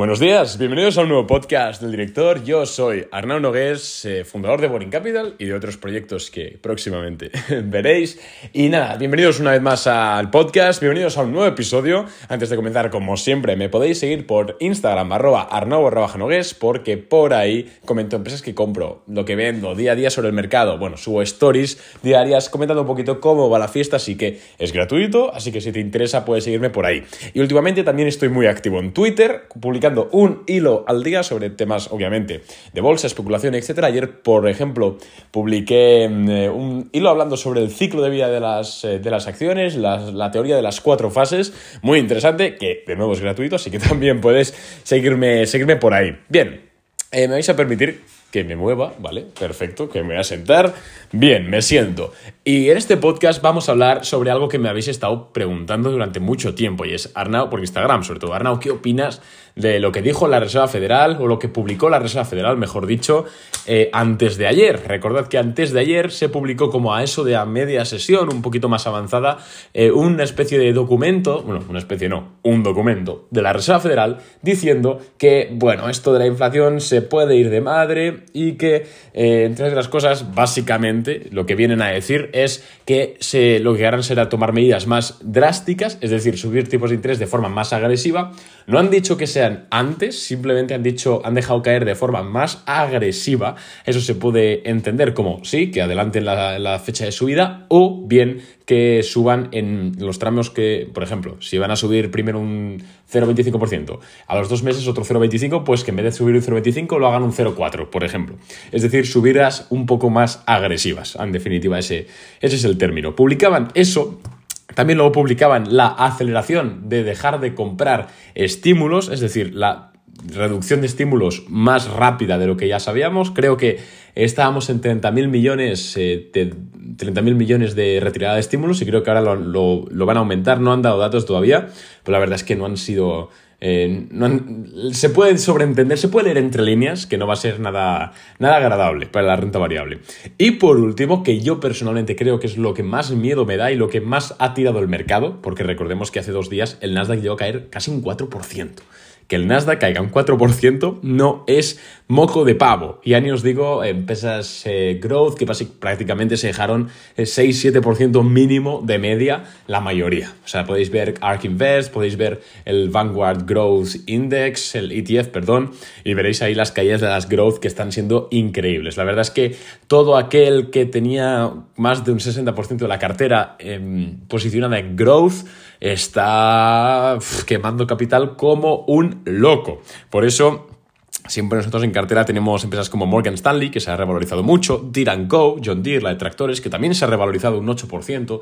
Buenos días, bienvenidos a un nuevo podcast del director. Yo soy Arnau Nogués, eh, fundador de Boring Capital y de otros proyectos que próximamente veréis. Y nada, bienvenidos una vez más al podcast, bienvenidos a un nuevo episodio. Antes de comenzar, como siempre, me podéis seguir por Instagram, arroba arnau porque por ahí comento empresas que compro, lo que vendo día a día sobre el mercado. Bueno, subo stories diarias comentando un poquito cómo va la fiesta, así que es gratuito, así que si te interesa puedes seguirme por ahí. Y últimamente también estoy muy activo en Twitter, publicando un hilo al día sobre temas, obviamente, de bolsa, especulación, etc. Ayer, por ejemplo, publiqué mm, eh, un hilo hablando sobre el ciclo de vida de las, eh, de las acciones, la teoría de las cuatro fases, muy interesante, que de nuevo es gratuito, así que también puedes seguirme, seguirme por ahí. Bien, eh, me vais a permitir que me mueva, ¿vale? Perfecto, que me voy a sentar. Bien, me siento. Y en este podcast vamos a hablar sobre algo que me habéis estado preguntando durante mucho tiempo y es Arnau, por Instagram sobre todo. Arnau, ¿qué opinas de lo que dijo la Reserva Federal o lo que publicó la Reserva Federal, mejor dicho, eh, antes de ayer? Recordad que antes de ayer se publicó como a eso de a media sesión, un poquito más avanzada, eh, una especie de documento, bueno, una especie no, un documento de la Reserva Federal diciendo que, bueno, esto de la inflación se puede ir de madre, y que, eh, entre otras cosas, básicamente lo que vienen a decir es que lo que harán será tomar medidas más drásticas, es decir, subir tipos de interés de forma más agresiva. No han dicho que antes, simplemente han dicho, han dejado caer de forma más agresiva. Eso se puede entender como sí, que adelanten la, la fecha de subida o bien que suban en los tramos que, por ejemplo, si van a subir primero un 0,25%, a los dos meses otro 0,25%, pues que en vez de subir un 0,25% lo hagan un 0,4%, por ejemplo. Es decir, subidas un poco más agresivas. En definitiva, ese, ese es el término. Publicaban eso también luego publicaban la aceleración de dejar de comprar estímulos, es decir, la reducción de estímulos más rápida de lo que ya sabíamos. Creo que estábamos en 30.000 millones, eh, de, millones de retirada de estímulos y creo que ahora lo, van a aumentar. No han dado datos todavía, pero la verdad es que no han sido... Eh, se puede sobreentender, se puede leer entre líneas que no va a ser nada, nada agradable para la renta variable. Y por último, que yo personalmente creo que es lo que más miedo me da y lo que más ha tirado el mercado, porque recordemos que hace dos días el Nasdaq llegó a caer casi un 4% que el Nasdaq caiga un 4% no es moco de pavo. Y ya ni os digo empresas eh, growth que prácticamente se dejaron 6-7% eh, mínimo de media la mayoría. O sea, podéis ver ARK Invest, podéis ver el Vanguard Growth Index, el ETF, perdón, y veréis ahí las caídas de las growth que están siendo increíbles. La verdad es que todo aquel que tenía más de un 60% de la cartera em, posicionada en growth, está quemando capital como un loco. Por eso Siempre nosotros en cartera tenemos empresas como Morgan Stanley, que se ha revalorizado mucho, Deere Go, John Deere, la de tractores, que también se ha revalorizado un 8%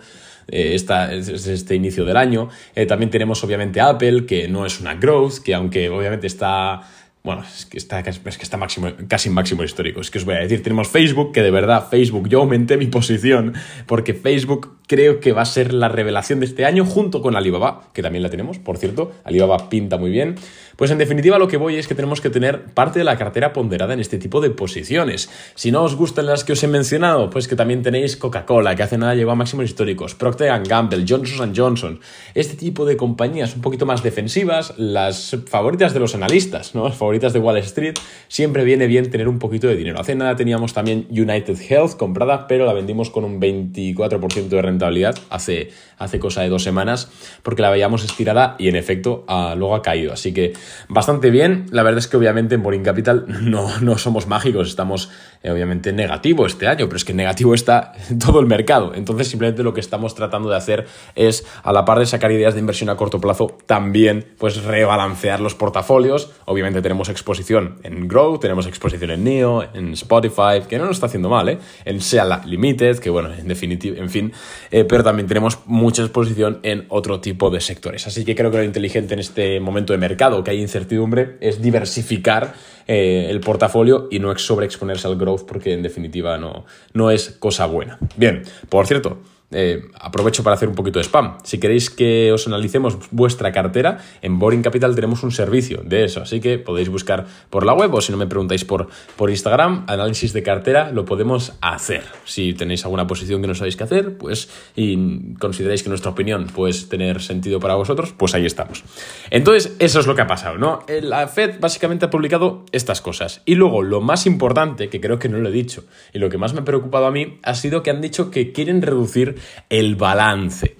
eh, esta, este inicio del año. Eh, también tenemos obviamente Apple, que no es una growth, que aunque obviamente está bueno, es que está, es que está máximo, casi máximo histórico. Es que os voy a decir, tenemos Facebook, que de verdad, Facebook, yo aumenté mi posición, porque Facebook creo que va a ser la revelación de este año, junto con Alibaba, que también la tenemos, por cierto. Alibaba pinta muy bien. Pues en definitiva lo que voy es que tenemos que tener parte de la cartera ponderada en este tipo de posiciones. Si no os gustan las que os he mencionado, pues que también tenéis Coca-Cola, que hace nada llegó a máximos históricos, Procter Gamble, Johnson Johnson, este tipo de compañías un poquito más defensivas, las favoritas de los analistas, ¿no? Las favoritas de Wall Street, siempre viene bien tener un poquito de dinero. Hace nada teníamos también United Health comprada, pero la vendimos con un 24% de rentabilidad hace, hace cosa de dos semanas, porque la veíamos estirada y en efecto ah, luego ha caído. Así que bastante bien. La verdad es que obviamente en Boring Capital no, no somos mágicos, estamos eh, obviamente negativo este año, pero es que negativo está todo el mercado. Entonces simplemente lo que estamos tratando de hacer es, a la par de sacar ideas de inversión a corto plazo, también pues rebalancear los portafolios. Obviamente tenemos exposición en Grow, tenemos exposición en NEO, en Spotify, que no nos está haciendo mal, ¿eh? en SEA Limited, que bueno, en definitiva, en fin, eh, pero también tenemos mucha exposición en otro tipo de sectores. Así que creo que lo inteligente en este momento de mercado, que hay incertidumbre, es diversificar eh, el portafolio y no sobreexponerse al growth porque en definitiva no, no es cosa buena. Bien, por cierto, eh, aprovecho para hacer un poquito de spam. Si queréis que os analicemos vuestra cartera, en Boring Capital tenemos un servicio de eso, así que podéis buscar por la web o si no me preguntáis por, por Instagram, análisis de cartera lo podemos hacer. Si tenéis alguna posición que no sabéis qué hacer, pues y consideráis que nuestra opinión puede tener sentido para vosotros, pues ahí estamos. Entonces, eso es lo que ha pasado, ¿no? Eh, la Fed básicamente ha publicado estas cosas. Y luego, lo más importante, que creo que no lo he dicho, y lo que más me ha preocupado a mí, ha sido que han dicho que quieren reducir el balance.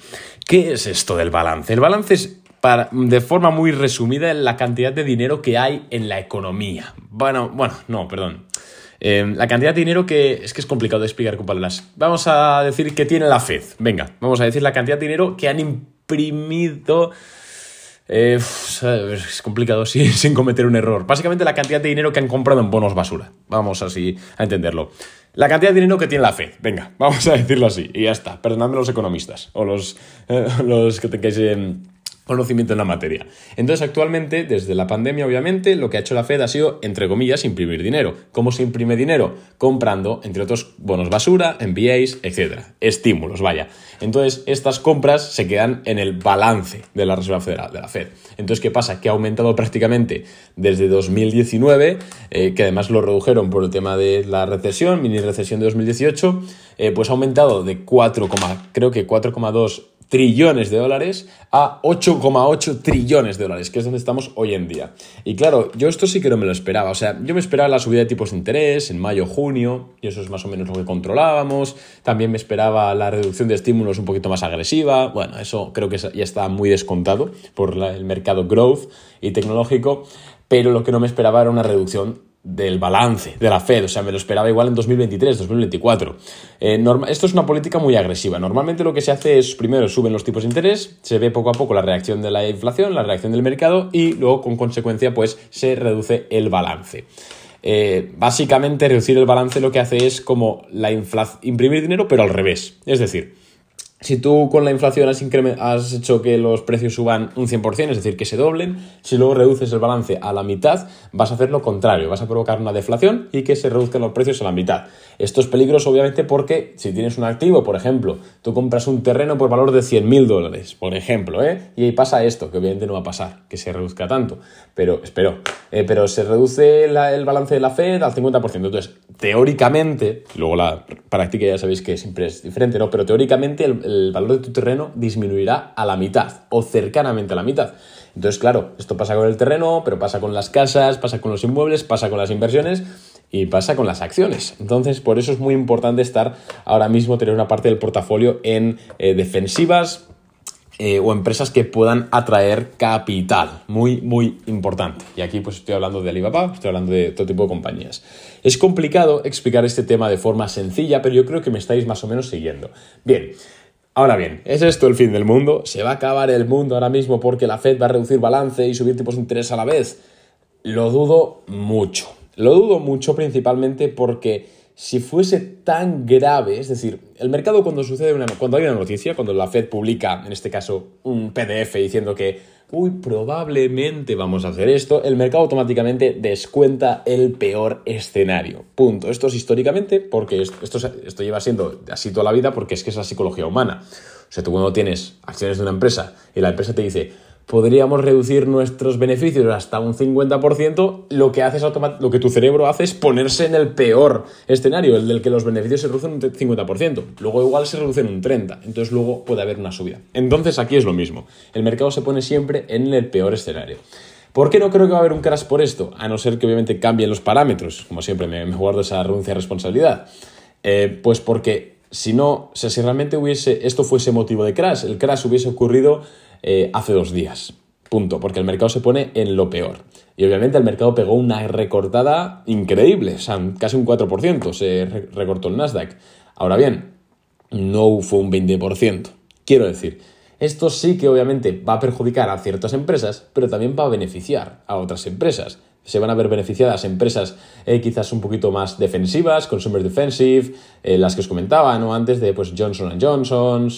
¿Qué es esto del balance? El balance es para, de forma muy resumida la cantidad de dinero que hay en la economía. Bueno, bueno, no, perdón. Eh, la cantidad de dinero que es que es complicado de explicar con palabras. Vamos a decir que tiene la Fed. Venga, vamos a decir la cantidad de dinero que han imprimido. Eh, es complicado sin cometer un error. Básicamente la cantidad de dinero que han comprado en bonos basura. Vamos así a entenderlo. La cantidad de dinero que tiene la Fed. Venga, vamos a decirlo así. Y ya está. Perdonadme los economistas o los, eh, los que tengáis conocimiento en la materia. Entonces, actualmente, desde la pandemia, obviamente, lo que ha hecho la Fed ha sido, entre comillas, imprimir dinero. ¿Cómo se imprime dinero? Comprando, entre otros, bonos basura, MBAs, etc. Estímulos, vaya. Entonces, estas compras se quedan en el balance de la Reserva Federal, de la Fed. Entonces, ¿qué pasa? Que ha aumentado prácticamente desde 2019, eh, que además lo redujeron por el tema de la recesión, mini recesión de 2018, eh, pues ha aumentado de 4, creo que 4,2 trillones de dólares a 8,8 trillones de dólares, que es donde estamos hoy en día. Y claro, yo esto sí que no me lo esperaba. O sea, yo me esperaba la subida de tipos de interés en mayo, junio, y eso es más o menos lo que controlábamos. También me esperaba la reducción de estímulos un poquito más agresiva. Bueno, eso creo que ya está muy descontado por el mercado growth y tecnológico. Pero lo que no me esperaba era una reducción del balance de la Fed, o sea, me lo esperaba igual en 2023, 2024. Eh, esto es una política muy agresiva. Normalmente lo que se hace es, primero suben los tipos de interés, se ve poco a poco la reacción de la inflación, la reacción del mercado y luego con consecuencia pues se reduce el balance. Eh, básicamente reducir el balance lo que hace es como la imprimir dinero pero al revés. Es decir, si tú con la inflación has, has, hecho que los precios suban un 100%, es decir, que se doblen, si luego reduces el balance a la mitad, vas a hacer lo contrario, vas a provocar una deflación y que se reduzcan los precios a la mitad. Esto es peligroso obviamente porque si tienes un activo, por ejemplo, tú compras un terreno por valor de 100 mil dólares, por ejemplo, ¿eh? y ahí pasa esto, que obviamente no va a pasar, que se reduzca tanto, pero espero, eh, pero se reduce el balance de la Fed al 50%. Entonces, teóricamente, luego la práctica ya sabéis que siempre es diferente, ¿no? Pero teóricamente el valor de tu terreno disminuirá a la mitad o cercanamente a la mitad. Entonces, claro, esto pasa con el terreno, pero pasa con las casas, pasa con los inmuebles, pasa con las inversiones y pasa con las acciones. Entonces, por eso es muy importante estar ahora mismo, tener una parte del portafolio en eh, defensivas, eh, o empresas que puedan atraer capital. Muy, muy importante. Y aquí pues estoy hablando de Alibaba, estoy hablando de todo tipo de compañías. Es complicado explicar este tema de forma sencilla, pero yo creo que me estáis más o menos siguiendo. Bien, Ahora bien, ¿es esto el fin del mundo? ¿Se va a acabar el mundo ahora mismo porque la Fed va a reducir balance y subir tipos de interés a la vez? Lo dudo mucho. Lo dudo mucho principalmente porque si fuese tan grave, es decir, el mercado cuando sucede una, cuando hay una noticia, cuando la Fed publica, en este caso, un PDF diciendo que uy, probablemente vamos a hacer esto, el mercado automáticamente descuenta el peor escenario. Punto. Esto es históricamente porque esto, esto lleva siendo así toda la vida porque es que es la psicología humana. O sea, tú cuando tienes acciones de una empresa y la empresa te dice, podríamos reducir nuestros beneficios hasta un 50%, lo que, haces lo que tu cerebro hace es ponerse en el peor escenario, el del que los beneficios se reducen un 50%. Luego igual se reducen un 30%, entonces luego puede haber una subida. Entonces aquí es lo mismo. El mercado se pone siempre en el peor escenario. ¿Por qué no creo que va a haber un crash por esto? A no ser que obviamente cambien los parámetros. Como siempre, me, guardo esa renuncia de responsabilidad. Eh, pues porque si no, si realmente hubiese, esto fuese motivo de crash, el crash hubiese ocurrido eh, hace dos días. Punto, porque el mercado se pone en lo peor. Y obviamente el mercado pegó una recortada increíble, o sea, casi un 4% se recortó el Nasdaq. Ahora bien, no fue un 20%. Quiero decir, esto sí que obviamente va a perjudicar a ciertas empresas, pero también va a beneficiar a otras empresas. Se van a ver beneficiadas empresas eh, quizás un poquito más defensivas, consumer defensive, eh, las que os comentaba ¿no? antes de pues, Johnson Johnson,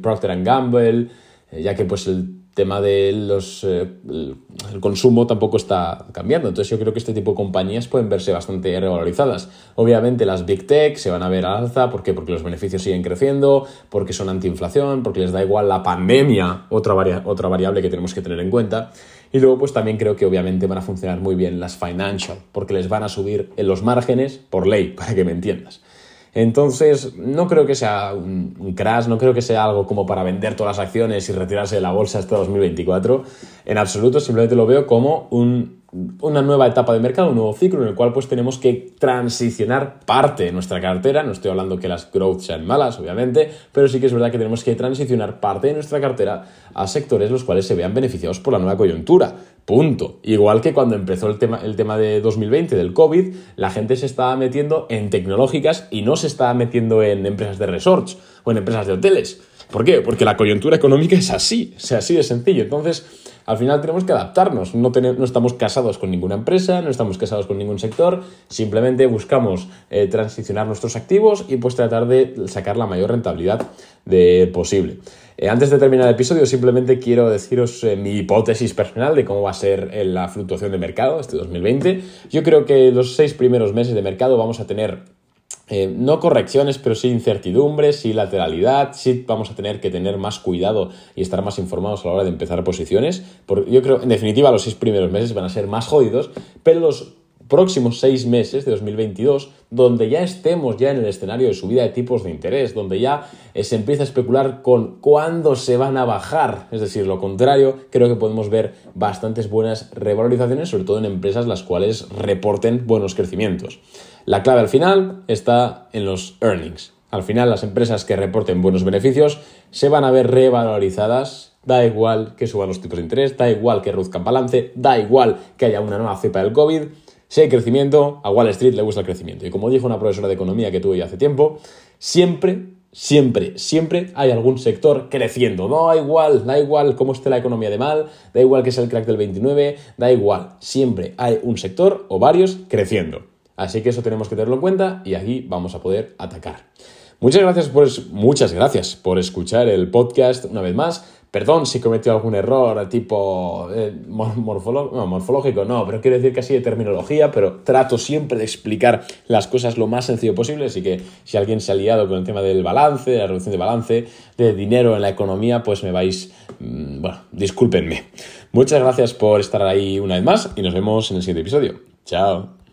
Procter Gamble, ya que pues el tema de los, eh, el consumo tampoco está cambiando. Entonces yo creo que este tipo de compañías pueden verse bastante revalorizadas. Obviamente las Big Tech se van a ver al alza. ¿Por qué? Porque los beneficios siguen creciendo, porque son antiinflación, porque les da igual la pandemia, otra, otra variable que tenemos que tener en cuenta. Y luego pues también creo que obviamente van a funcionar muy bien las financial, porque les van a subir en los márgenes por ley, para que me entiendas. Entonces, no creo que sea un, crash, no creo que sea algo como para vender todas las acciones y retirarse de la bolsa hasta 2024. En absoluto, simplemente lo veo como una nueva etapa de mercado, un nuevo ciclo en el cual pues tenemos que transicionar parte de nuestra cartera. No estoy hablando que las growth sean malas, obviamente, pero sí que es verdad que tenemos que transicionar parte de nuestra cartera a sectores los cuales se vean beneficiados por la nueva coyuntura. Punto. Igual que cuando empezó el tema, el tema de 2020 del COVID, la gente se estaba metiendo en tecnológicas y no se estaba metiendo en empresas de resorts o en empresas de hoteles. ¿Por qué? Porque la coyuntura económica es así, es así de sencillo. Entonces, al final tenemos que adaptarnos. No, no estamos casados con ninguna empresa, no estamos casados con ningún sector, simplemente buscamos eh, transicionar nuestros activos y pues tratar de sacar la mayor rentabilidad de posible. Eh, antes de terminar el episodio, simplemente quiero deciros eh, mi hipótesis personal de cómo va a ser eh, la fluctuación de mercado este 2020. Yo creo que los seis primeros meses de mercado vamos a tener no correcciones, pero sí incertidumbres, sí lateralidad, sí vamos a tener que tener más cuidado y estar más informados a la hora de empezar posiciones. Porque yo creo, en definitiva, los seis primeros meses van a ser más jodidos, pero los próximos seis meses de 2022, donde ya estemos ya en el escenario de subida de tipos de interés, donde ya se empieza a especular con cuándo se van a bajar, es decir, lo contrario, creo que podemos ver bastantes buenas revalorizaciones, sobre todo en empresas las cuales reporten buenos crecimientos. La clave al final está en los earnings. Al final, las empresas que reporten buenos beneficios se van a ver revalorizadas Da igual que suban los tipos de interés, da igual que reduzcan balance, da igual que haya una nueva cepa del COVID, si hay crecimiento, a Wall Street le gusta el crecimiento. Y como dijo una profesora de economía que tuve ya hace tiempo, siempre, siempre, siempre hay algún sector creciendo. No, da igual, da igual cómo esté la economía de mal, da igual que sea el crack del 29, da igual. Siempre hay un sector o varios creciendo. Así que eso tenemos que tenerlo en cuenta y aquí vamos a poder atacar. Muchas gracias por, muchas gracias por escuchar el podcast una vez más. Perdón si cometió algún error tipo eh, morfológico, no, pero quiero decir que así de terminología, pero trato siempre de explicar las cosas lo más sencillo posible, así que si alguien se ha liado con el tema del balance, de la reducción de balance, de dinero en la economía, pues me vais, mm, bueno, discúlpenme. Muchas gracias por estar ahí una vez más y nos vemos en el siguiente episodio. Chao.